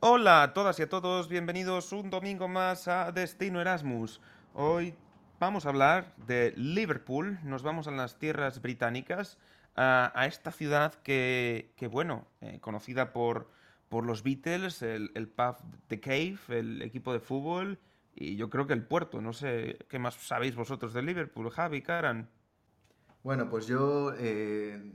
Hola a todas y a todos, bienvenidos un domingo más a Destino Erasmus. Hoy vamos a hablar de Liverpool, nos vamos a las tierras británicas, a, esta ciudad que, que bueno, eh, conocida por, por los Beatles, el, el pub The Cave, el equipo de fútbol y yo creo que el puerto. No sé qué más sabéis vosotros de Liverpool, Javi, Karan. Bueno, pues yo eh,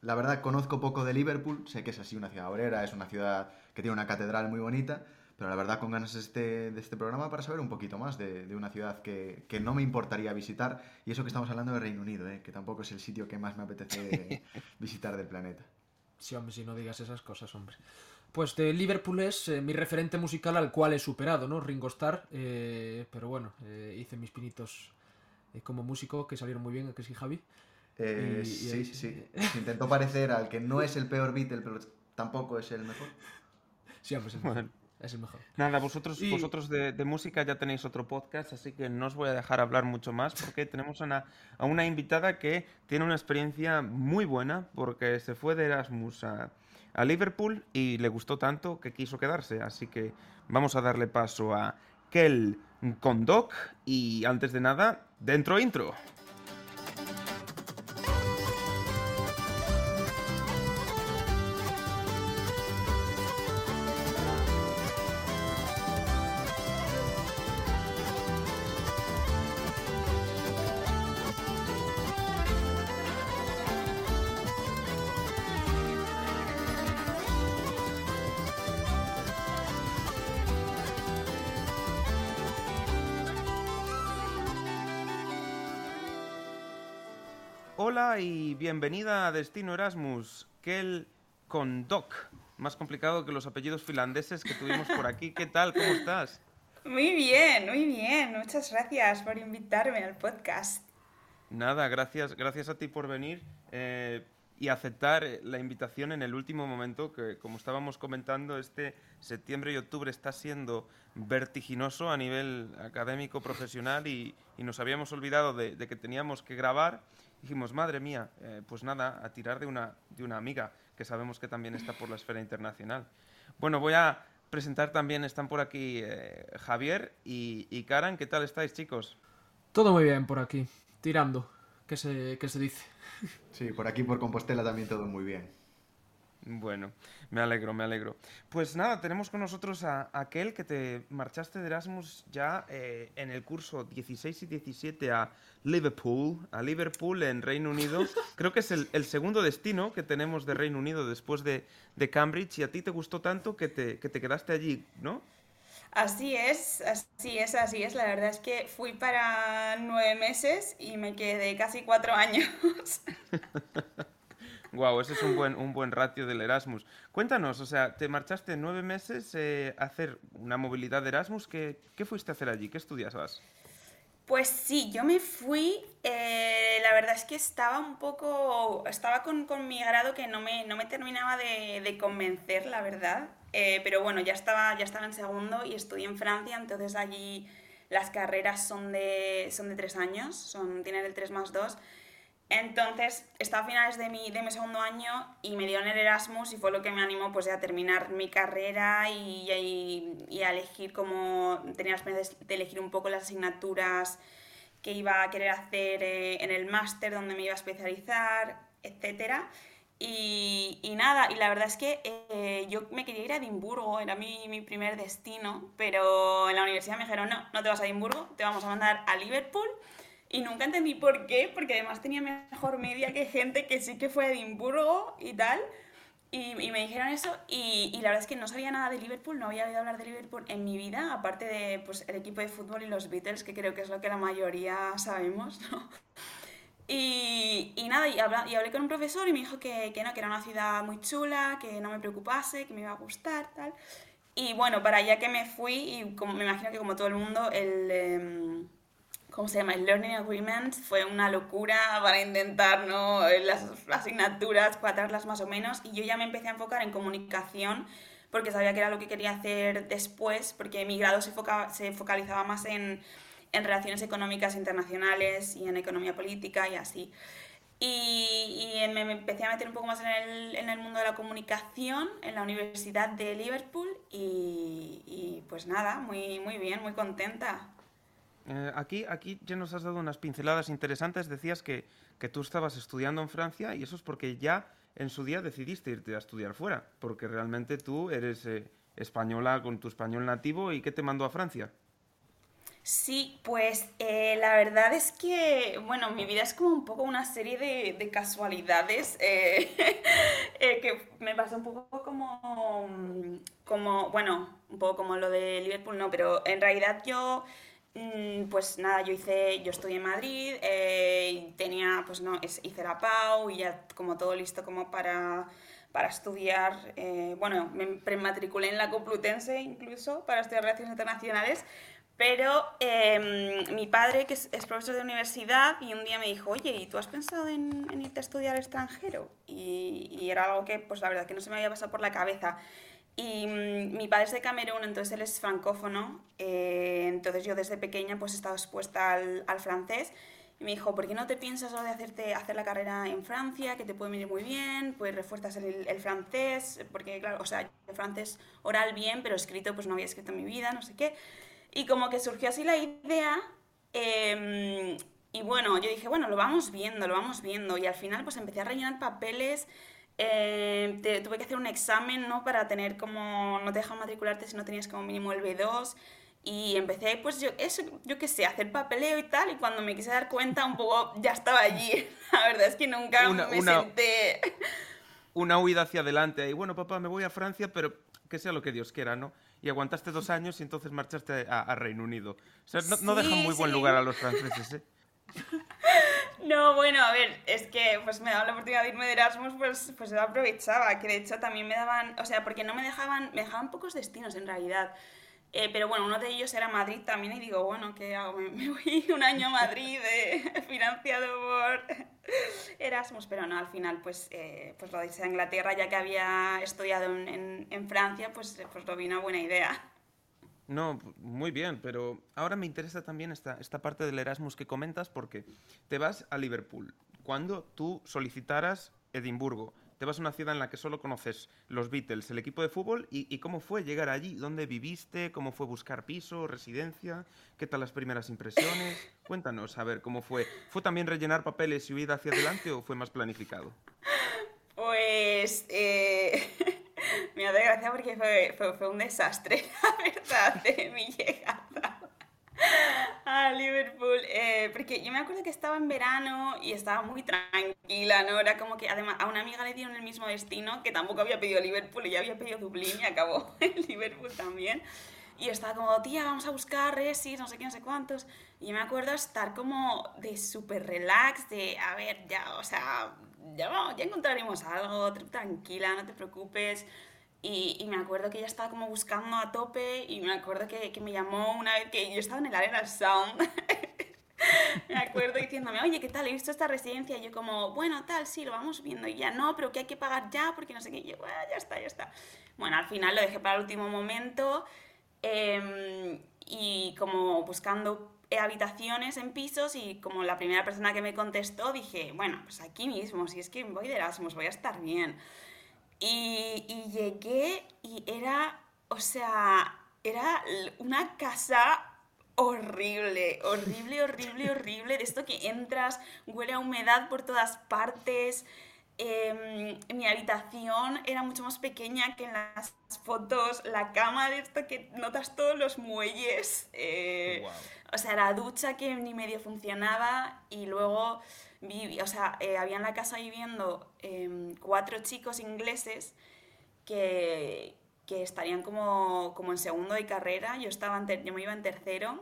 la verdad conozco poco de Liverpool, sé que es así una ciudad obrera, es una ciudad que tiene una catedral muy bonita, pero la verdad con ganas este, de este programa para saber un poquito más de, de una ciudad que, que, no me importaría visitar, y eso que estamos hablando de Reino Unido, ¿eh? que tampoco es el sitio que más me apetece visitar del planeta. Sí, hombre, si no digas esas cosas, hombre. Pues de Liverpool es eh, mi referente musical al cual he superado, ¿no? Ringo Starr, eh, pero bueno, eh, hice mis pinitos como músico que salieron muy bien, que sí, Javi. Eh, y, sí, y... sí, sí. Intentó parecer al que no es el peor Beatle, pero tampoco es el mejor. Sí, pues es mejor. Es el mejor. Nada, vosotros, y... vosotros de, de, música ya tenéis otro podcast, así que no os voy a dejar hablar mucho más porque tenemos a una, a una invitada que tiene una experiencia muy buena porque se fue de Erasmus a, a Liverpool y le gustó tanto que quiso quedarse. Así que vamos a darle paso a Kel Kondok y antes de nada, dentro intro. Bienvenida a Destino Erasmus, Kel Kondok. Más complicado que los apellidos finlandeses que tuvimos por aquí. ¿Qué tal? ¿Cómo estás? Muy bien, muy bien. Muchas gracias por invitarme al podcast. Nada, gracias, gracias a ti por venir eh, y aceptar la invitación en el último momento, que como estábamos comentando, este septiembre y octubre está siendo vertiginoso a nivel académico, profesional y, y nos habíamos olvidado de, de que teníamos que grabar dijimos, madre mía, eh, pues nada, a tirar de una, de una amiga que sabemos que también está por la esfera internacional. Bueno, voy a presentar también, están por aquí eh, Javier y, y, Karan. ¿Qué tal estáis, chicos? Todo muy bien por aquí, tirando, ¿qué se, qué se dice? Sí, por aquí, por Compostela también todo muy bien. Bueno, me alegro, me alegro. Pues nada, tenemos con nosotros a, a aquel que te marchaste de Erasmus ya eh, en el curso 16 y 17 a Liverpool, a Liverpool en Reino Unido. Creo que es el, el segundo destino que tenemos de Reino Unido después de, de, Cambridge y a ti te gustó tanto que te, que te quedaste allí, ¿no? Así es, así es, así es. La verdad es que fui para nueve meses y me quedé casi cuatro años. Wow, ese es un buen, un buen ratio del Erasmus. Cuéntanos, o sea, te marchaste nueve meses eh, a hacer una movilidad de Erasmus. ¿Qué, ¿Qué, fuiste a hacer allí? ¿Qué estudiabas? Pues sí, yo me fui. Eh, la verdad es que estaba un poco. Estaba con, con mi grado que no me, no me terminaba de, de convencer, la verdad. Eh, pero bueno, ya estaba, ya estaba en segundo y estudié en Francia, entonces allí las carreras son de, son de tres años, son, tienen el 3 más 2. Entonces, estaba a finales de mi, de mi segundo año y me dieron el Erasmus y fue lo que me animó pues, a terminar mi carrera y, a elegir como... Tenía la experiencia de elegir un poco las asignaturas que iba a querer hacer eh, en el máster, donde me iba a especializar, etc. Y, y, nada, y la verdad es que eh, yo me quería ir a Edimburgo, era mi, mi primer destino, pero en la universidad me dijeron, no, no te vas a Edimburgo, te vamos a mandar a Liverpool y nunca entendí por qué, porque además tenía mejor media que gente que sí que fue a Edimburgo y tal. Y, y me dijeron eso y, y, la verdad es que no sabía nada de Liverpool, no había oído hablar de Liverpool en mi vida, aparte de pues, el equipo de fútbol y los Beatles, que creo que es lo que la mayoría sabemos, ¿no? Y, y nada, y, habla, y, hablé con un profesor y me dijo que, que, no, que era una ciudad muy chula, que no me preocupase, que me iba a gustar, tal. Y bueno, para allá que me fui, y como, me imagino que como todo el mundo, el... Eh, ¿cómo se llama? El Learning Agreement fue una locura para intentar, ¿no? Las asignaturas, cuadrarlas más o menos, y yo ya me empecé a enfocar en comunicación porque sabía que era lo que quería hacer después, porque mi grado se, foca, se focalizaba más en, en relaciones económicas internacionales y en economía política y así. Y, me, empecé a meter un poco más en el, en el, mundo de la comunicación en la Universidad de Liverpool y, y pues nada, muy, muy bien, muy contenta. Eh, aquí, aquí ya nos has dado unas pinceladas interesantes. Decías que, que, tú estabas estudiando en Francia y eso es porque ya en su día decidiste irte a estudiar fuera, porque realmente tú eres eh, española con tu español nativo y ¿qué te mandó a Francia? Sí, pues eh, la verdad es que, bueno, mi vida es como un poco una serie de, casualidades que me pasó un poco como, como, bueno, un poco como lo de Liverpool, no, pero en realidad yo pues nada, yo hice, yo estudié en Madrid, eh, tenía, pues no, hice la PAU y ya como todo listo como para, para estudiar, eh, bueno, me prematriculé en la Complutense incluso para estudiar Relaciones Internacionales, pero em, mi padre, que es, profesor de universidad, y un día me dijo, oye, ¿y tú has pensado en, irte a estudiar extranjero? Y, y, era algo que, pues la verdad, que no se me había pasado por la cabeza. Y mm, mi padre es de Camerún, entonces él es francófono, eh, entonces yo desde pequeña pues he estado expuesta al, al, francés. Y me dijo, ¿por qué no te piensas de hacerte, hacer la carrera en Francia, que te puede venir muy bien, pues refuerzas el, el francés, porque claro, o sea, francés oral bien, pero escrito pues no había escrito en mi vida, no sé qué. Y como que surgió así la idea em, y bueno, yo dije, bueno, lo vamos viendo, lo vamos viendo y al final pues empecé a rellenar papeles eh, tuve que hacer un examen, ¿no? Para tener como, no te dejan matricularte si no tenías como mínimo el B2. Y empecé, pues yo, eso, yo qué sé, hacer papeleo y tal, y cuando me quise dar cuenta un poco, ya estaba allí. La verdad es que nunca me senté... Una huida hacia adelante, y bueno, papá, me voy a Francia, pero que sea lo que Dios quiera, ¿no? Y aguantaste dos años y entonces marchaste a, Reino Unido. O sea, no, no dejan muy buen lugar a los franceses, ¿eh? No, bueno, a ver, es que pues me daban la oportunidad de irme de Erasmus, pues, pues yo aprovechaba, que de hecho también me daban, o sea, porque no me dejaban, me dejaban pocos destinos en realidad. Eh, pero bueno, uno de ellos era Madrid también y digo, bueno, ¿qué hago? Me, voy un año a Madrid eh, financiado por Erasmus, pero no, al final pues, eh, pues lo de a Inglaterra, ya que había estudiado en, en, en Francia, pues, pues lo vi una buena idea. No, muy bien, pero ahora me interesa también esta, esta parte del Erasmus que comentas porque te vas a Liverpool. Cuando tú solicitaras Edimburgo, te vas a una ciudad en la que solo conoces los Beatles, el equipo de fútbol, y, cómo fue llegar allí, dónde viviste, cómo fue buscar piso, residencia, qué tal las primeras impresiones. Cuéntanos, a ver, cómo fue. ¿Fue también rellenar papeles y huir hacia adelante o fue más planificado? Pues... Eh... Me hace gracia porque fue, fue, un desastre, la verdad, de mi llegada a Liverpool. Eh, porque yo me acuerdo que estaba en verano y estaba muy tranquila, ¿no? Era como que además a una amiga le dieron el mismo destino, que tampoco había pedido Liverpool, ya había pedido Dublín y acabó en Liverpool también. Y estaba como, tía, vamos a buscar resis, no sé qué, no sé cuántos. Y yo me acuerdo estar como de súper relax, de, a ver, ya, o sea, ya, ya encontraremos algo, tranquila, no te preocupes. Y, me acuerdo que ella estaba como buscando a tope y me acuerdo que, que me llamó una vez que yo estaba en el Arena Sound. me acuerdo diciéndome, oye, ¿qué tal? He visto esta residencia. Y yo como, bueno, tal, sí, lo vamos viendo. Y ya, no, pero que hay que pagar ya porque no sé qué. Y yo, bueno, ya está, ya está. Bueno, al final lo dejé para el último momento. Em, y como buscando habitaciones en pisos y como la primera persona que me contestó dije, bueno, pues aquí mismo, si es que voy de Erasmus, voy a estar bien. Y, y llegué y era, o sea, era una casa horrible, horrible, horrible, horrible. De esto que entras, huele a humedad por todas partes. Eh, mi habitación era mucho más pequeña que en las fotos. La cama de esto que notas todos los muelles. Eh, o sea, la ducha que ni medio funcionaba. Y luego o sea, eh, había en la casa viviendo em, cuatro chicos ingleses que, que estarían como, como, en segundo de carrera, yo, estaba yo me iba en tercero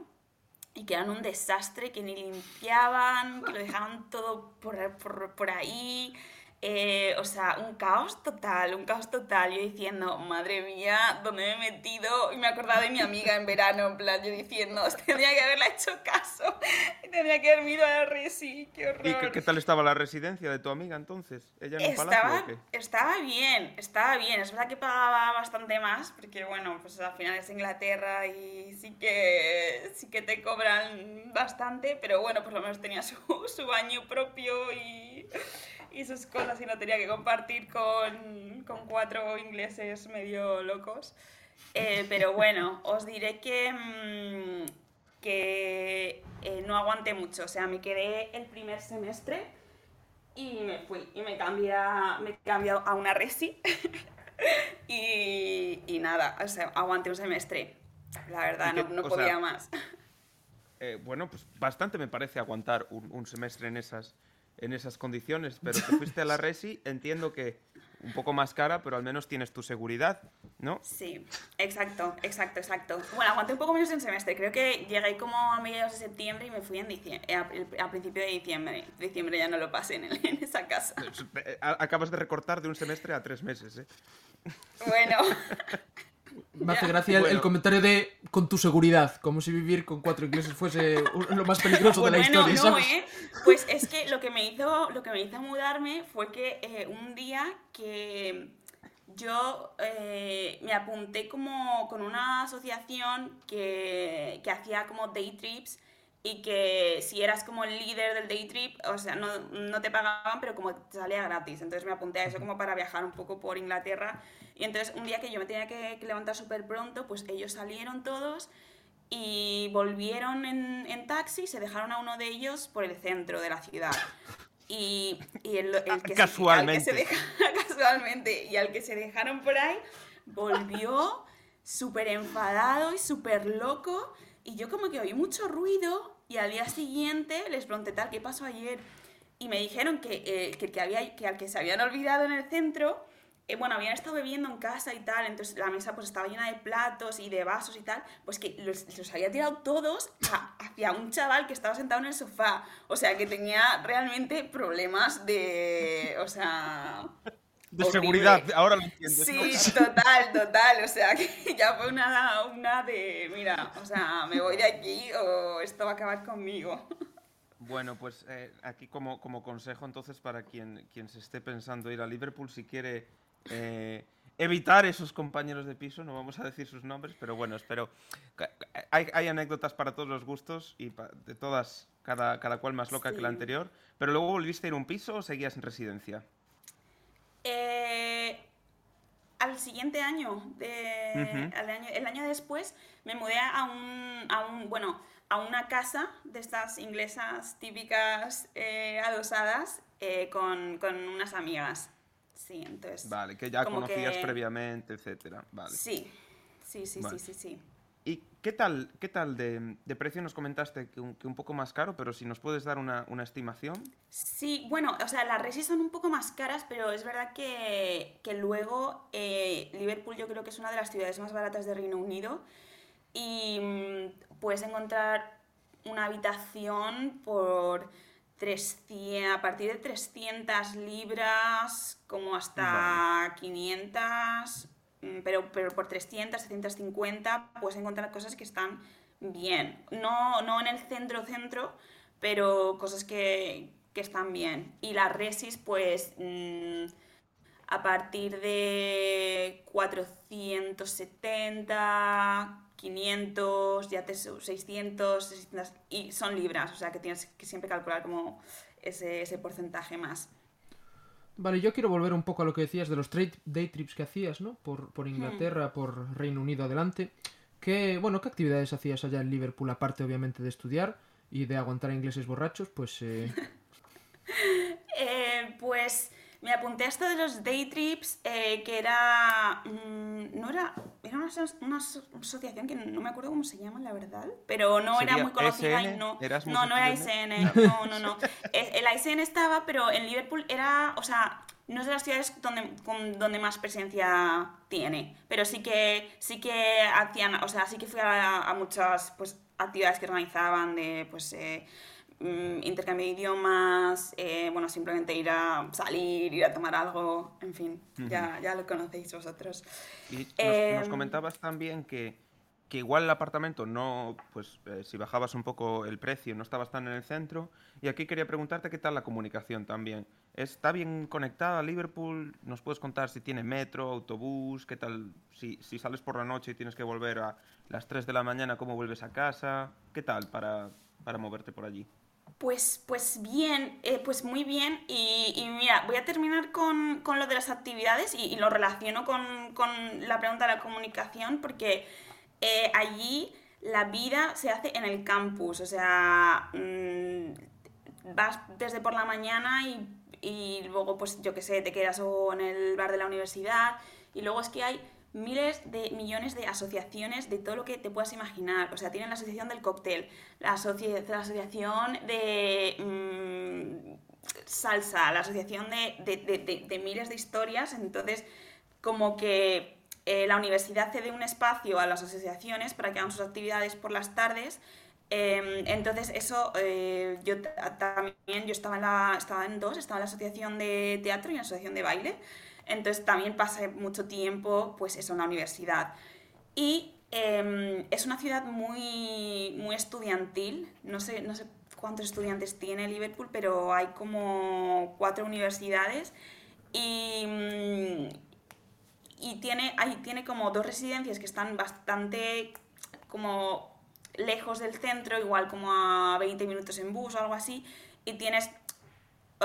y que eran un desastre, que ni limpiaban, que lo dejaban todo por, por, por ahí, eh, o sea, un caos total, un caos total. Yo diciendo, madre mía, ¿dónde me he metido? Y me acordaba de mi amiga en verano, en plan, yo diciendo, tendría que haberla hecho caso, tendría que haber ido a la resi, qué horror. ¿Y qué, tal estaba la residencia de tu amiga entonces? ¿Ella en estaba, palacio o qué? Estaba bien, estaba bien. Es verdad que pagaba bastante más, porque bueno, pues al final es Inglaterra y sí que, sí que te cobran bastante, pero bueno, por lo menos tenía su, su baño propio y y, sus cosas y no tenía que compartir con, con cuatro ingleses medio locos. Eh, pero bueno, os diré que, mm, que eh, no aguanté mucho. O sea, me quedé el primer semestre y me fui. Y me cambié a, me cambié a una resi. y, y nada, o sea, aguanté un semestre. La verdad, ¿Y qué- no, no podía sea, más. Eh, bueno, pues bastante me parece aguantar un, un semestre en esas, en esas condiciones, pero te fuiste a la Resi, entiendo que un poco más cara, pero al menos tienes tu seguridad, ¿no? Sí, exacto, exacto, exacto. Bueno, aguanté un poco menos en semestre. Creo que llegué como a mediados de septiembre y me fui en diciembre, a, a principio de diciembre. Diciembre ya no lo pasé en, el- en esa casa. Eh, a- Acabas de recortar de un semestre a tres meses, ¿eh? Bueno, Me hace gracia el, el Bueno. comentario de con tu seguridad, como si vivir con cuatro ingleses fuese lo más peligroso de la bueno, historia, no, ¿sabes? ¿eh? Pues es que lo que me hizo, lo que me hizo mudarme fue que eh, un día que yo eh, me apunté como con una asociación que, que hacía como day trips y que si eras como el líder del day trip, o sea, no, no te pagaban, pero como te salía gratis. Entonces me apunté a eso como para viajar un poco por Inglaterra. Y entonces un día que yo me tenía que, levantar súper pronto, pues ellos salieron todos y volvieron en, en taxi, se dejaron a uno de ellos por el centro de la ciudad. Y, y el, el que se- Casualmente. al que se deja- casualmente. Y al que se dejaron por ahí, volvió súper enfadado y súper loco. Y yo como que oí mucho ruido y al día siguiente les pregunté tal, ¿qué pasó ayer? Y me dijeron que, eh, que, que, había, que al que se habían olvidado en el centro, eh, bueno, habían estado bebiendo en casa y tal, entonces la mesa pues estaba llena de platos y de vasos y tal, pues que los, los había tirado todos a- hacia un chaval que estaba sentado en el sofá. O sea, que tenía realmente problemas de... O sea... De horrible. seguridad, ahora lo entiendes, ¿no? Sí, total, total. O sea, que ya fue una, una de, mira, o sea, me voy de aquí o esto va a acabar conmigo. Bueno, pues eh, aquí como, como consejo entonces para quien, quien se esté pensando ir a Liverpool, si quiere eh, evitar esos compañeros de piso, no vamos a decir sus nombres, pero bueno, espero... Hay, hay anécdotas para todos los gustos y de todas, cada, cada cual más loca que la Sí. anterior, pero luego volviste a ir a un piso o seguías en residencia. Eh, al siguiente año, de, Ujú. al año, el año después, me mudé a un, a un, bueno, a una casa de estas inglesas típicas eh, adosadas eh, con, con unas amigas. Entonces... Vale, que ya conocías que- previamente, etcétera. Vale. Sí, sí, sí, Vale. sí, sí, sí. ¿Y qué tal, qué tal de, de precio nos comentaste que un, que un poco más caro, pero si nos puedes dar una, una estimación? Sí, bueno, o sea, las resis son un poco más caras, pero es verdad que, que luego eh, Liverpool yo creo que es una de las ciudades más baratas de Reino Unido y mm, puedes encontrar una habitación por 300, a partir de 300 libras, como hasta 500, mm, pero, pero por 300, 750 puedes encontrar cosas que están bien. No, no en el centro-centro, pero cosas que, que están bien. Y las resis, pues mm, a partir de 470, 500, ya te su- 600, 600, y son libras, o sea que tienes que siempre calcular como ese, ese porcentaje más. Vale, yo quiero volver un poco a lo que decías de los trade- day trips que hacías, ¿no? Por, por Inglaterra, por Reino Unido adelante. ¿Qué, bueno, ¿qué actividades hacías allá en Liverpool, aparte obviamente de estudiar y de aguantar a ingleses borrachos? Pues eh, Eh, pues me apunté a esto de los day trips, eh, que era. mm, no era. Era una, aso- una aso- asociación que no me acuerdo cómo se llama, la verdad. Pero no era ¿Sería muy conocida y no. ¿Erasmus No, no era? ISN. No, no, no. El ISN estaba, pero en Liverpool era. O sea, no es de las ciudades donde, con- donde más presencia tiene. Pero sí que, sí que hacían. O sea, sí que fui a, a muchas pues, actividades que organizaban de. Pues, eh, mm, intercambio de idiomas, eh, bueno, simplemente ir a salir, ir a tomar algo, en fin, ya, ya lo conocéis vosotros. Y nos, nos Em, comentabas también que, que igual el apartamento no, pues eh, si bajabas un poco el precio, no estabas tan en el centro. Y aquí quería preguntarte qué tal la comunicación también. ¿Está bien conectada a Liverpool? ¿Nos puedes contar si tiene metro, autobús? ¿Qué tal? Si, si sales por la noche y tienes que volver a las 3 de la mañana, ¿cómo vuelves a casa? ¿Qué tal para, para moverte por allí? Pues, pues bien, eh, pues muy bien. Y, mira, voy a terminar con, lo de las actividades y, lo relaciono con, la pregunta de la comunicación porque eh, allí la vida se hace en el campus. O sea, mm, vas desde por la mañana y, y luego, pues yo qué sé, te quedas o en el bar de la universidad. Y luego es que hay miles de millones de asociaciones de todo lo que te puedas imaginar. O sea, tienen la asociación del cóctel, la, la asociación de mm, salsa, la asociación de, miles de historias. Entonces, como que eh, la universidad cede un espacio a las asociaciones para que hagan sus actividades por las tardes. Em, entonces, eso, eh, yo también, yo estaba en, la, estaba en dos, estaba en la asociación de teatro y en la asociación de baile. Entonces también pasé mucho tiempo pues eso en la universidad. Y em, es una ciudad muy, muy estudiantil, no sé, no sé cuántos estudiantes tiene Liverpool, pero hay como cuatro universidades. Y, mm, y tiene, hay, tiene como dos residencias que están bastante como lejos del centro, igual como a 20 minutos en bus o algo así, y tienes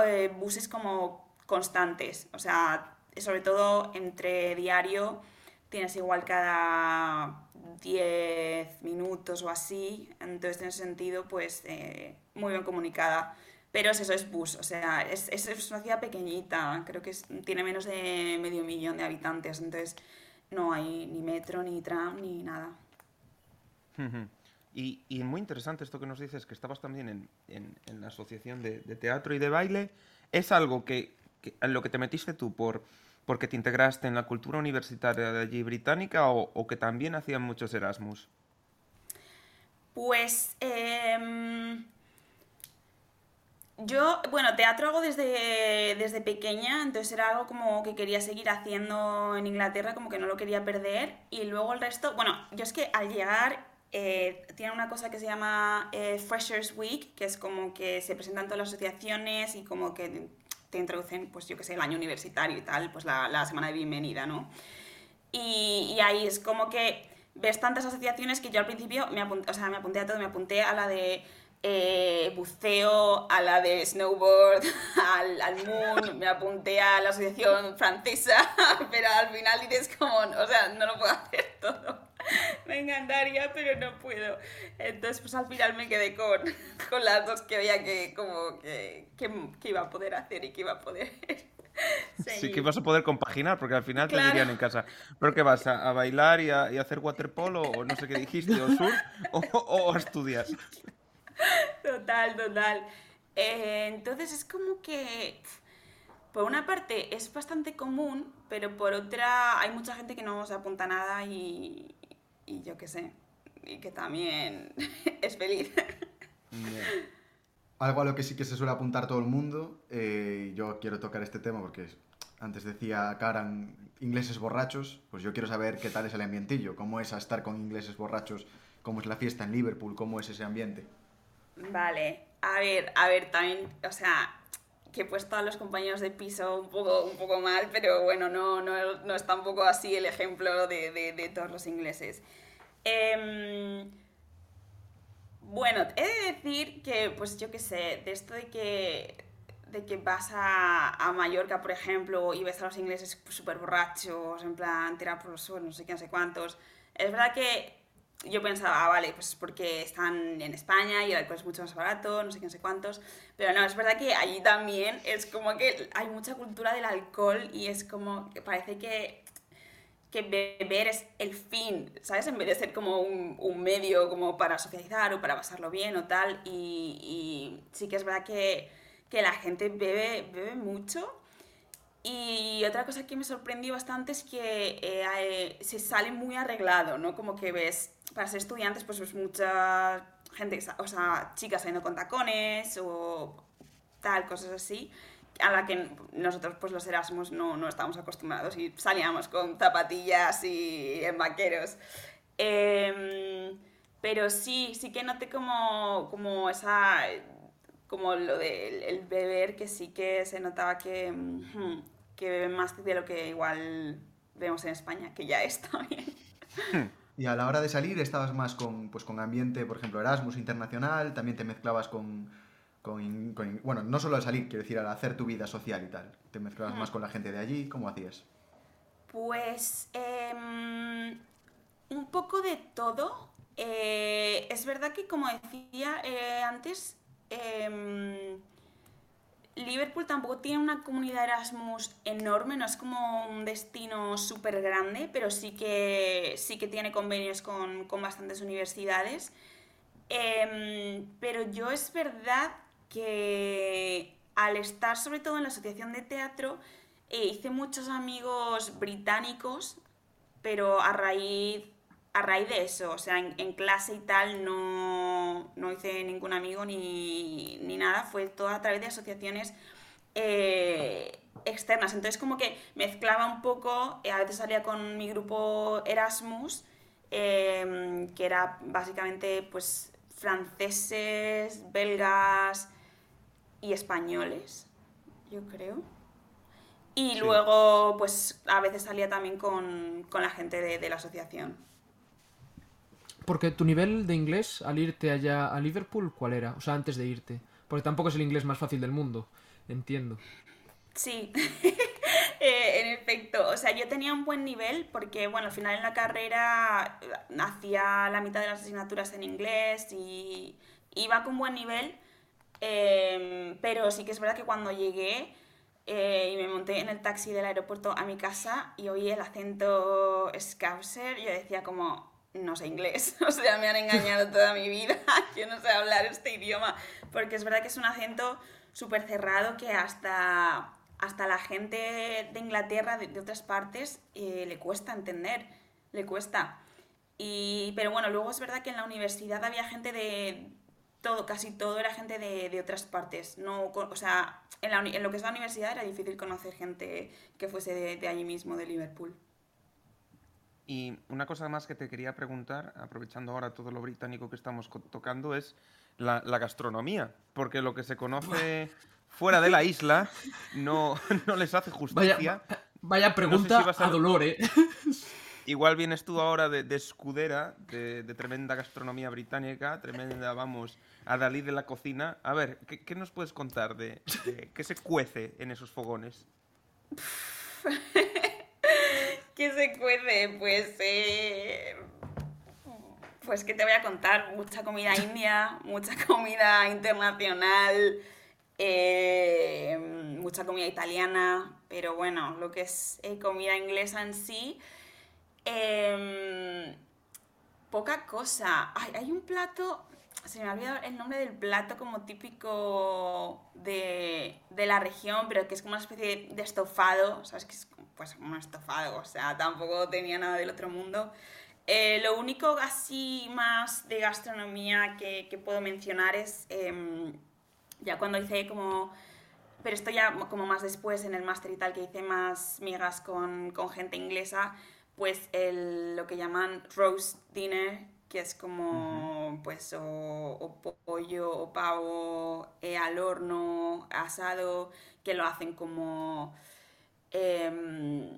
eh, buses como constantes, o sea, sobre todo entre diario tienes igual cada 10 minutos o así, entonces en ese sentido pues eh, muy bien comunicada. Pero es eso, es bus, o sea, es, es, una ciudad pequeñita, creo que tiene menos de medio millón de habitantes, entonces no hay ni metro, ni tram, ni nada. Y, y, muy interesante esto que nos dices, que estabas también en, en, la asociación de, de, teatro y de baile. ¿Es algo que, que, en lo que te metiste tú por, porque te integraste en la cultura universitaria de allí británica o, que también hacían muchos Erasmus? Pues em, yo, bueno, teatro hago desde, desde pequeña, entonces era algo como que quería seguir haciendo en Inglaterra, como que no lo quería perder. Y luego el resto, bueno, yo es que al llegar eh, tiene una cosa que se llama eh, Freshers Week, que es como que se presentan todas las asociaciones y como que te introducen, pues yo qué sé, el año universitario y tal, pues la, la semana de bienvenida, ¿no? Y, y, ahí es como que ves tantas asociaciones que yo al principio me apunté, o sea, me apunté a todo, me apunté a la de eh, buceo, a la de snowboard, al, al, Moon, me apunté a la asociación francesa, pero al final dices como, o sea, no lo puedo hacer todo. me encantaría, pero no puedo. Entonces, pues al final me quedé con, con las dos que veía que como que, que, iba a poder hacer y que iba a poder... Sí, que vas a poder compaginar, porque al final te dirían en casa, ¿pero qué vas? ¿A, bailar y a, y hacer waterpolo o no sé qué dijiste, o sur, o, o a estudiar? Total, total. Eh, entonces es como que, por una parte, es bastante común, pero por otra, hay mucha gente que no se apunta a nada y, y yo qué sé, y que también es feliz. Algo a lo que sí que se suele apuntar todo el mundo, eh, yo quiero tocar este tema porque antes decía Karan ingleses borrachos, pues yo quiero saber qué tal es el ambientillo, cómo es estar con ingleses borrachos, cómo es la fiesta en Liverpool, cómo es ese ambiente. Vale, a ver, a ver, también, o sea, que he puesto a los compañeros de piso un poco, un poco mal, pero bueno, no, no, no es tampoco así el ejemplo de, de, todos los ingleses. Em, bueno, he de decir que, pues yo qué sé, de esto de que, de que vas a, a Mallorca, por ejemplo, y ves a los ingleses súper borrachos, en plan, tirar por los suelos, no sé qué, no sé cuántos. Es verdad que yo pensaba, ah, vale, pues porque están en España y el alcohol es mucho más barato, no sé qué, no sé cuántos. Pero no, es verdad que allí también es como que hay mucha cultura del alcohol y es como que parece que, que beber es el fin, ¿sabes? En vez de ser como un, medio como para socializar o para pasarlo bien o tal. Y, y sí que es verdad que, que la gente bebe, bebe mucho. Y otra cosa que me sorprendió bastante es que eh, eh, se sale muy arreglado, ¿no? Como que ves para ser estudiantes, pues ves mucha gente, o sea, chicas saliendo con tacones o tal, cosas así, a la que nosotros, pues los Erasmus, no, no estábamos acostumbrados y salíamos con zapatillas y en vaqueros. Em, pero sí, sí que noté como, como esa, como lo del el beber, que sí que se notaba que, mm, que beben más de lo que igual vemos en España, que ya está bien. Hmm. Y a la hora de salir estabas más con, pues, con ambiente, por ejemplo, Erasmus internacional, también te mezclabas con, con, con- bueno, no solo al salir, quiero decir, al hacer tu vida social y tal. ¿Te mezclabas más con la gente de allí? ¿Cómo hacías? Pues em, un poco de todo. Eh, es verdad que como decía eh, antes, em, Liverpool tampoco tiene una comunidad Erasmus enorme, no es como un destino súper grande, pero sí que, sí que tiene convenios con, con bastantes universidades. Em, pero yo es verdad que al estar sobre todo en la asociación de teatro, eh, hice muchos amigos británicos, pero a raíz, a raíz de eso, o sea, en, en clase y tal no, no hice ningún amigo ni, ni nada, fue todo a través de asociaciones eh, externas. Entonces como que mezclaba un poco, eh, a veces salía con mi grupo Erasmus, eh, que era básicamente pues franceses, belgas y españoles, yo creo. Y Sí. luego, pues a veces salía también con, con la gente de, de la asociación. Porque tu nivel de inglés al irte allá a Liverpool, ¿cuál era? O sea, antes de irte. Porque tampoco es el inglés más fácil del mundo. Entiendo. Sí, Eh, en efecto. O sea, yo tenía un buen nivel porque, bueno, al final en la carrera eh, hacía la mitad de las asignaturas en inglés y iba con buen nivel. eh, pero sí que es verdad que cuando llegué eh, y me monté en el taxi del aeropuerto a mi casa y oí el acento scouser, yo decía como, no sé inglés, o sea, me han engañado toda mi vida, yo no sé hablar este idioma, porque es verdad que es un acento súper cerrado que hasta, hasta la gente de Inglaterra, de, otras partes, eh, le cuesta entender, le cuesta. Y, pero bueno, luego es verdad que en la universidad había gente de todo, casi todo era gente de, de otras partes. No, o sea, en, la lo que es la universidad era difícil conocer gente que fuese de allí mismo, de Liverpool. Y una cosa más que te quería preguntar, aprovechando ahora todo lo británico que estamos tocando, es la, la gastronomía. Porque lo que se conoce fuera de la isla no, no les hace Vaya, justicia. vaya pregunta va a ser- a dolor, ¿eh? Igual vienes tú ahora de, de escudera, de, de tremenda gastronomía británica, tremenda, vamos, a Dalí de la cocina. A ver, ¿qué, qué nos puedes contar de, de qué se cuece en esos fogones? ¿Qué se cuece? Pues, eh, pues, ¿qué te voy a contar? Mucha comida india, mucha comida internacional, eh, mucha comida italiana, pero bueno, lo que es eh, comida inglesa en sí, em, poca cosa. Ay, hay un plato, se me ha olvidado el nombre del plato como típico de, de la región, pero que es como una especie de estofado, ¿sabes? Que es pues un estofado, o sea, tampoco tenía nada del otro mundo. Eh, lo único así más de gastronomía que, que puedo mencionar es em, ya cuando hice como pero esto ya como más después en el máster y tal, que hice más migas con, con gente inglesa, pues el, lo que llaman roast dinner, que es como pues o, o pollo o pavo eh, al horno, asado, que lo hacen como em,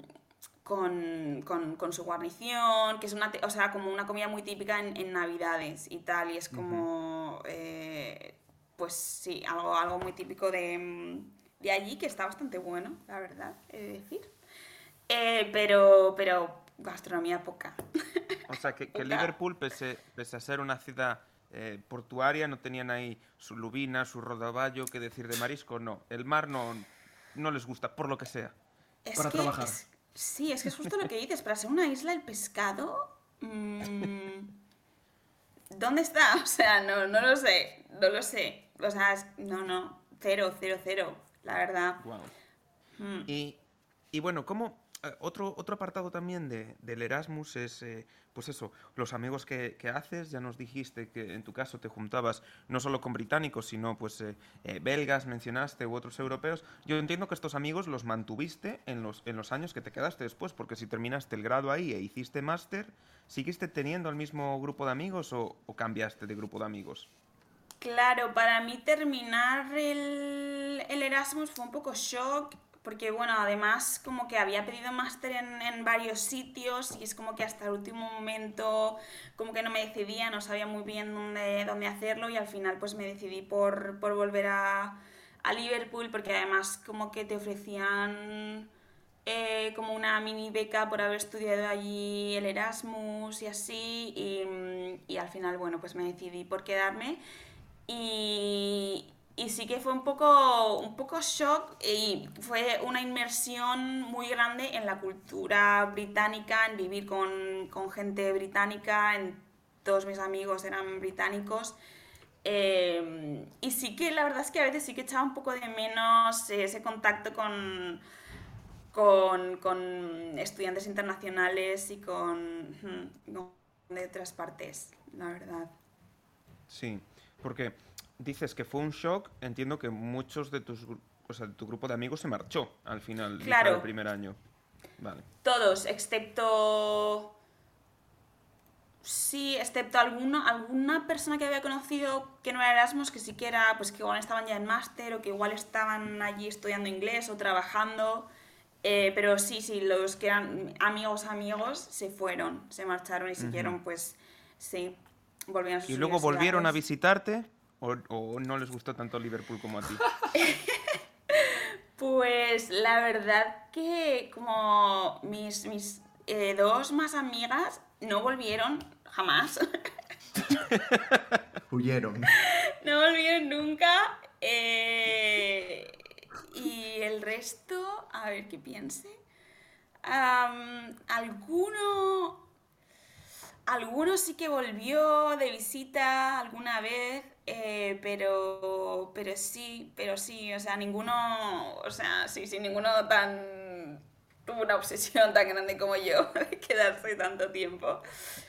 con, con- con su guarnición, que es una, o sea, como una comida muy típica en, en Navidades y tal, y es como, eh, pues sí, algo, algo muy típico de, mm, de allí, que está bastante bueno, la verdad, he de decir. Eh, pero, pero gastronomía poca. O sea, que, que. Liverpool, pese, pese a ser una ciudad eh, portuaria, no tenían ahí su lubina, su rodaballo, que decir de marisco, no. El mar no, no les gusta, por lo que sea. Es Para que trabajar. es- sí, es que es justo lo que dices, para ser una isla el pescado... mm, ¿Dónde está? O sea, no, no lo sé, no lo sé. O sea, es- no, no, cero, cero, cero, la verdad. Mm. Y, y bueno, como otro, otro apartado también de, del Erasmus es, eh, pues eso, los amigos que, que haces. Ya nos dijiste que en tu caso te juntabas no solo con británicos, sino pues eh, eh, belgas, mencionaste, u otros europeos. Yo entiendo que estos amigos los mantuviste en los, en los años que te quedaste después, porque si terminaste el grado ahí e hiciste máster, ¿seguiste teniendo el mismo grupo de amigos o, o cambiaste de grupo de amigos? Claro, para mí terminar el, el Erasmus fue un poco shock porque bueno, además como que había pedido máster en, varios sitios y es como que hasta el último momento como que no me decidía, no sabía muy bien dónde, dónde hacerlo y al final pues me decidí por, por volver a, a, Liverpool porque además como que te ofrecían eh, como una mini beca por haber estudiado allí el Erasmus y así y, y al final bueno pues me decidí por quedarme y, y sí que fue un poco, un poco shock y fue una inmersión muy grande en la cultura británica, en vivir con, con gente británica, en, todos mis amigos eran británicos. Eh, y sí que la verdad es que a veces sí que echaba un poco de menos ese contacto con, con, con estudiantes internacionales y con, con de otras partes, la verdad. Sí, porque dices que fue un shock, entiendo que muchos de tus o sea, tu grupo de amigos se marchó al final claro. del primer año. Vale. Todos, excepto sí, excepto alguno, alguna persona que había conocido que no era Erasmus, que siquiera, pues que igual estaban ya en máster o que igual estaban allí estudiando inglés o trabajando. Eh, pero sí, sí, los que eran amigos, amigos, se fueron, se marcharon y siguieron, uh -huh. pues, sí, volvieron a sus ¿Y luego volvieron a visitarte? ¿O, ¿O, no les gustó tanto Liverpool como a ti? pues la verdad que como mis, mis eh, dos más amigas no volvieron jamás. Huyeron. No volvieron nunca. Eh, y el resto, a ver qué piense. Um, alguno. Alguno sí que volvió de visita alguna vez, eh, pero, pero sí, pero sí, o sea, ninguno, o sea, sí, sí, ninguno tan tuvo una obsesión tan grande como yo de quedarse tanto tiempo.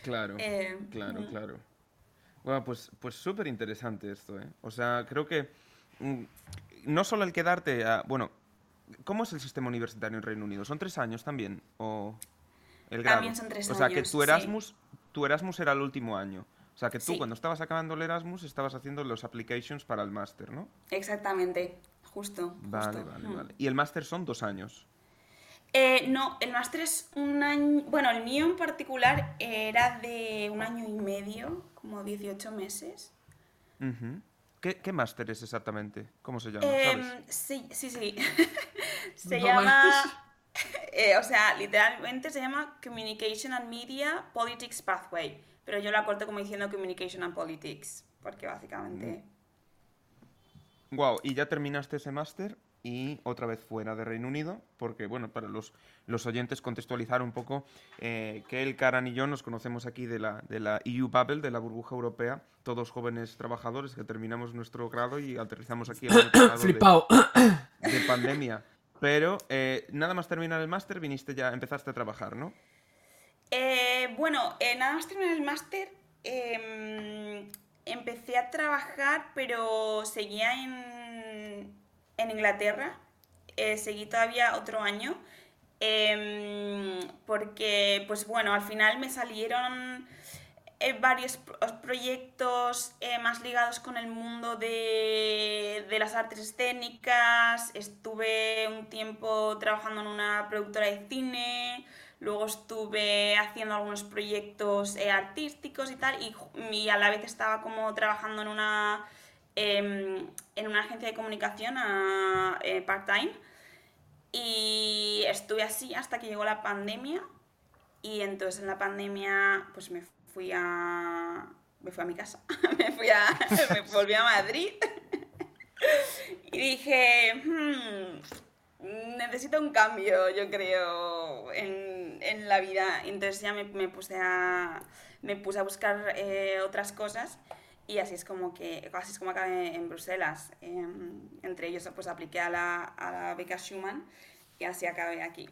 Claro, Eh, claro, claro. Bueno, pues pues súper interesante esto, ¿eh? O sea, creo que mm, no solo el quedarte a... Bueno, ¿cómo es el sistema universitario en Reino Unido? ¿Son tres años también? ¿O el grado? También son tres O sea, que años, tu sí. Erasmus, tu Erasmus era el último año. O sea, que tú Sí. cuando estabas acabando el Erasmus estabas haciendo los applications para el máster, ¿no? Exactamente, justo. Vale, justo. vale, Mm. vale. Y el máster son dos años. Eh, no, el máster es un año, bueno, el mío en particular era de un año y medio, como 18 meses. Ujú. ¿Qué, qué máster es exactamente? ¿Cómo se llama? Em, ¿Sabes? sí, sí, sí. se No llama, eh, o sea, literalmente se llama Communication and Media Politics Pathway, pero yo la corto como diciendo Communication and Politics, porque básicamente... Wow, y ya terminaste ese máster y otra vez fuera de Reino Unido, porque bueno, para los, los oyentes contextualizar un poco, eh, que el Karan y yo nos conocemos aquí de la, de la EU Bubble, de la burbuja europea, todos jóvenes trabajadores que terminamos nuestro grado y aterrizamos aquí año pasado de- de, pandemia. Pero eh, nada más terminar el máster, viniste ya, empezaste a trabajar, ¿no? Eh, bueno, eh, nada más terminar el máster, em, empecé a trabajar, pero seguía en, en Inglaterra. Eh, seguí todavía otro año. em, porque, pues bueno, al final me salieron eh, varios pro- proyectos más ligados con el mundo de, de las artes escénicas. Estuve un tiempo trabajando en una productora de cine. Luego estuve haciendo algunos proyectos eh, artísticos y tal, y, a la vez estaba como trabajando en una, em, en una agencia de comunicación eh, part-time. Y estuve así hasta que llegó la pandemia. Y entonces en la pandemia pues me fui a, me fui a mi casa, me, fui a, me volví a Madrid. y dije, "Hmm, necesito un cambio, yo creo, en, en la vida. Entonces ya me, me puse, a, me puse a buscar eh, otras cosas y así es como que así es como acabé en Bruselas. Em, entre ellos pues apliqué a la, a la beca Schumann y así acabé aquí.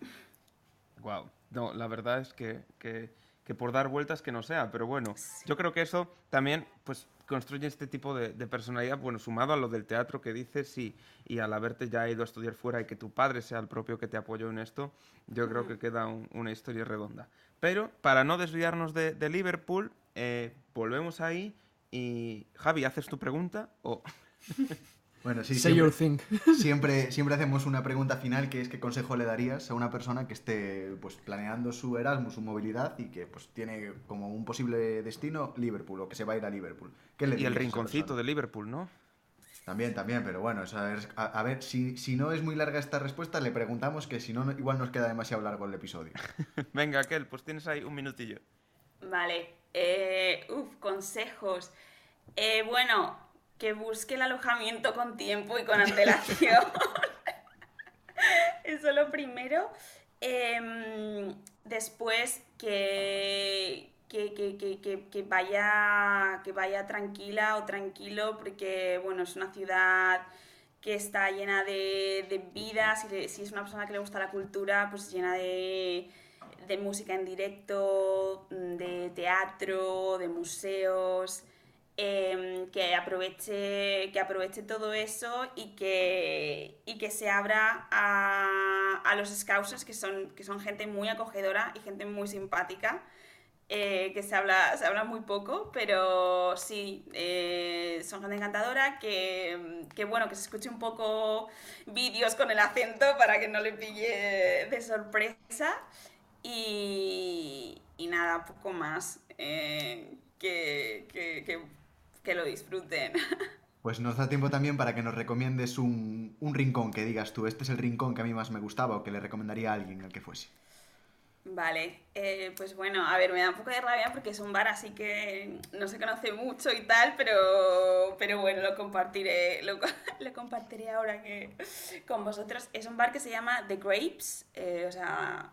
Wow. No, la verdad es que, que, que por dar vueltas que no sea, pero bueno, yo creo que eso también pues construye este tipo de, de personalidad, bueno, sumado a lo del teatro que dices y, y al haberte ya ido a estudiar fuera y que tu padre sea el propio que te apoyó en esto, yo creo que queda un- una historia redonda. Pero para no desviarnos de, de Liverpool, eh, volvemos ahí y Javi, ¿haces tu pregunta? O... Bueno, sí, Say your siempre, thing. siempre, siempre hacemos una pregunta final que es qué consejo le darías a una persona que esté pues, planeando su Erasmus, su movilidad y que pues, tiene como un posible destino Liverpool o que se va a ir a Liverpool. ¿Qué le Y el rinconcito de Liverpool, ¿no? También, también, pero bueno, es- a, a ver, si, si no es muy larga esta respuesta, le preguntamos que si no, igual nos queda demasiado largo el episodio. Venga, aquel, pues tienes ahí un minutillo. Vale, eh, uf, consejos. Eh, bueno, que busque el alojamiento con tiempo y con antelación. Eso lo primero. Em, después que, que, que- que- vaya, que vaya tranquila o tranquilo, porque bueno, es una ciudad que está llena de, de vida. Si es una persona que le gusta la cultura, pues llena de, de música en directo, mm, de teatro, de museos, em, que, aproveche, que aproveche todo eso y que, y que se abra a, a los scousers, que son, que son gente muy acogedora y gente muy simpática. eh, que se habla, se habla muy poco, pero sí, eh, son gente encantadora, que, que bueno, que se escuche un poco vídeos con el acento para que no le pille de sorpresa. Y, y nada, poco más. eh, que, que, que lo disfruten. Pues nos da tiempo también para que nos recomiendes un, un rincón que digas tú, este es el rincón que a mí más me gustaba o que le recomendaría a alguien al que fuese. Vale, eh, pues bueno, a ver, me da un poco de rabia porque es un bar así que no se conoce mucho y tal, pero, pero bueno, lo compartiré, lo, co- lo compartiré ahora que con vosotros. Es un bar que se llama The Grapes, eh, o sea,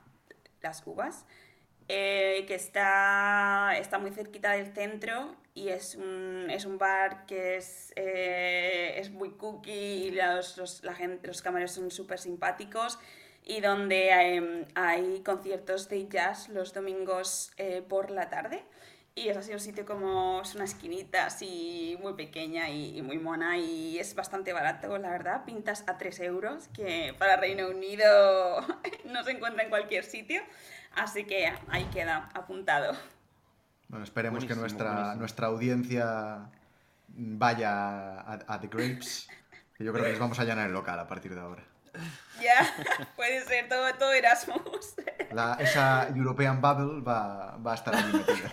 las uvas, eh, que está, está muy cerquita del centro y es un, es un bar que es, eh, es muy cookie y los, los, la gente, los camareros son súper simpáticos y donde hay, hay conciertos de jazz los domingos eh, por la tarde. Y es así un sitio como, es una esquinita así muy pequeña y, y muy mona y es bastante barato, la verdad. Pintas a 3 euros, que para Reino Unido no se encuentra en cualquier sitio. Así que ahí queda apuntado. Bueno, esperemos que nuestra, buenísimo. nuestra audiencia vaya a, a The Grapes, que yo creo que les vamos a llenar el local a partir de ahora. Ya, puede ser todo, todo Erasmus. La- esa European Bubble va, va a estar ahí metida.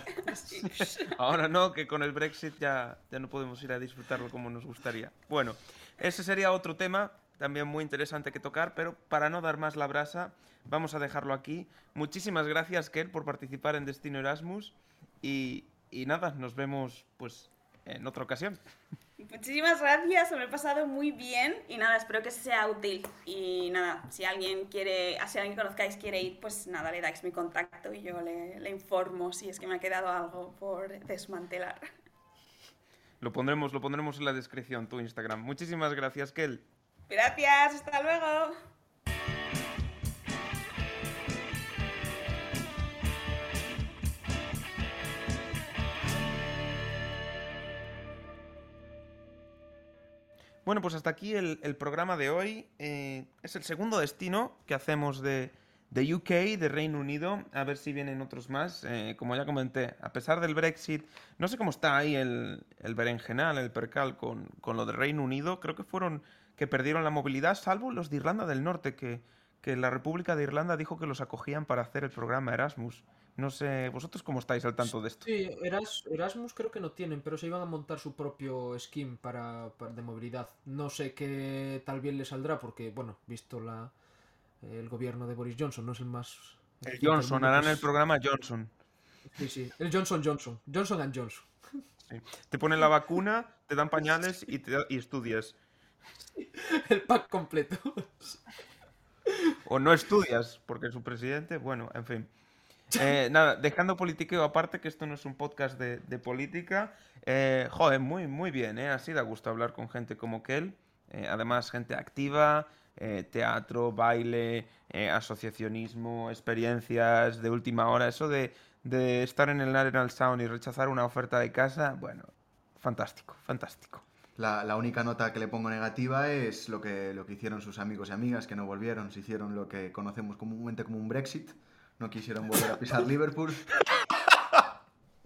Ahora no, que con el Brexit ya, ya no podemos ir a disfrutarlo como nos gustaría. Bueno, ese sería otro tema también muy interesante que tocar, pero para no dar más la brasa, vamos a dejarlo aquí. Muchísimas gracias, Ken, por participar en Destino Erasmus y, y nada, nos vemos pues en otra ocasión. Muchísimas gracias, me he pasado muy bien y nada, espero que sea útil. Y nada, si alguien quiere, si alguien que conozcáis quiere ir, pues nada, le dais mi contacto y yo le, le informo si es que me ha quedado algo por desmantelar. Lo pondremos, lo pondremos en la descripción, tu Instagram. Muchísimas gracias, Kel. Gracias, hasta luego. Bueno, pues hasta aquí el, programa de hoy. Eh, es el segundo destino que hacemos de, de UK, de Reino Unido. A ver si vienen otros más. Eh, como ya comenté, a pesar del Brexit, no sé cómo está ahí el, el berenjenal, el percal con, con lo de Reino Unido. Creo que fueron que perdieron la movilidad, salvo los de Irlanda del Norte, que, que la República de Irlanda dijo que los acogían para hacer el programa Erasmus. No sé, ¿vosotros cómo estáis al tanto de esto? Sí, Eras- Erasmus creo que no tienen, pero se iban a montar su propio scheme para, para- de movilidad. No sé qué tal bien le saldrá, porque, bueno, visto la el gobierno de Boris Johnson, no es el más... El Johnson, mundo, harán pues- el programa Johnson. Sí, sí, el Johnson Johnson. Johnson and Johnson. Sí. Te ponen la vacuna, te dan pañales y, te da- y estudias. El pack completo. O no estudias, porque su presidente, bueno, en fin. Eh, nada, dejando politiqueo aparte, que esto no es un podcast de, de política. eh, joder, muy, muy bien, ¿eh? Así da gusto hablar con gente como él. eh, además, gente activa, eh, teatro, baile, eh, asociacionismo, experiencias de última hora. Eso de, de estar en el National Sound y rechazar una oferta de casa, bueno, fantástico, fantástico. La, la única nota que le pongo negativa es lo que, lo que hicieron sus amigos y amigas que no volvieron, se hicieron lo que conocemos comúnmente como un Brexit, no quisieron volver a pisar Liverpool.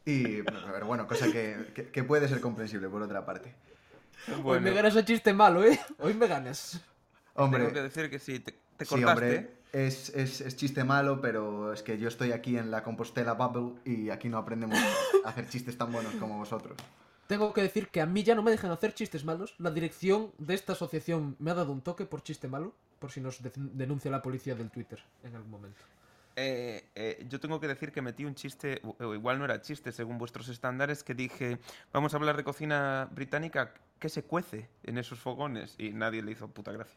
Y, pero bueno, cosa que, que- que puede ser comprensible por otra parte. Hoy me ganas a chiste malo, ¿eh? Hoy me ganas. Hombre, Tengo que decir que sí, te, te sí, cortaste. hombre, es, es- es chiste malo, pero es que yo estoy aquí en la Compostela Bubble y aquí no aprendemos a hacer chistes tan buenos como vosotros. Tengo que decir que a mí ya no me dejan hacer chistes malos. La dirección de esta asociación me ha dado un toque por chiste malo, por si nos de- denuncia la policía del Twitter en algún momento. Eh, eh, yo tengo que decir que metí un chiste, o- igual no era chiste según vuestros estándares, que dije, vamos a hablar de cocina británica, ¿qué se cuece en esos fogones? Y nadie le hizo puta gracia.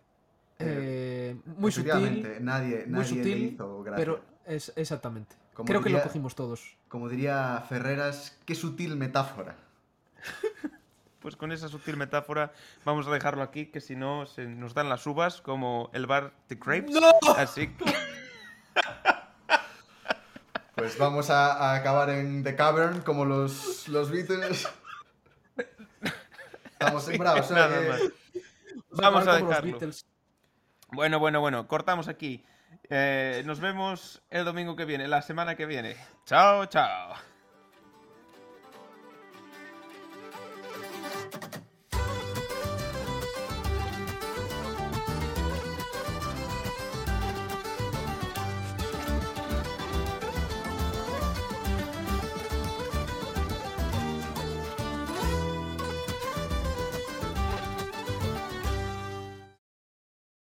Eh, muy sutil, Efectivamente, nadie, muy nadie le hizo gracia. pero es exactamente. Como Creo que lo cogimos todos. Como diría Ferreras, qué sutil metáfora. Pues con esa sutil metáfora vamos a dejarlo aquí, que si no se nos dan las uvas como el bar The Crepes. Así que... Pues vamos a, a acabar en The Cavern como los, los Beatles. Estamos sembrados, ¿eh? Vamos a dejarlo. Beatles. Bueno, bueno, bueno, cortamos aquí. Eh, nos vemos el domingo que viene, la semana que viene. Chao, chao.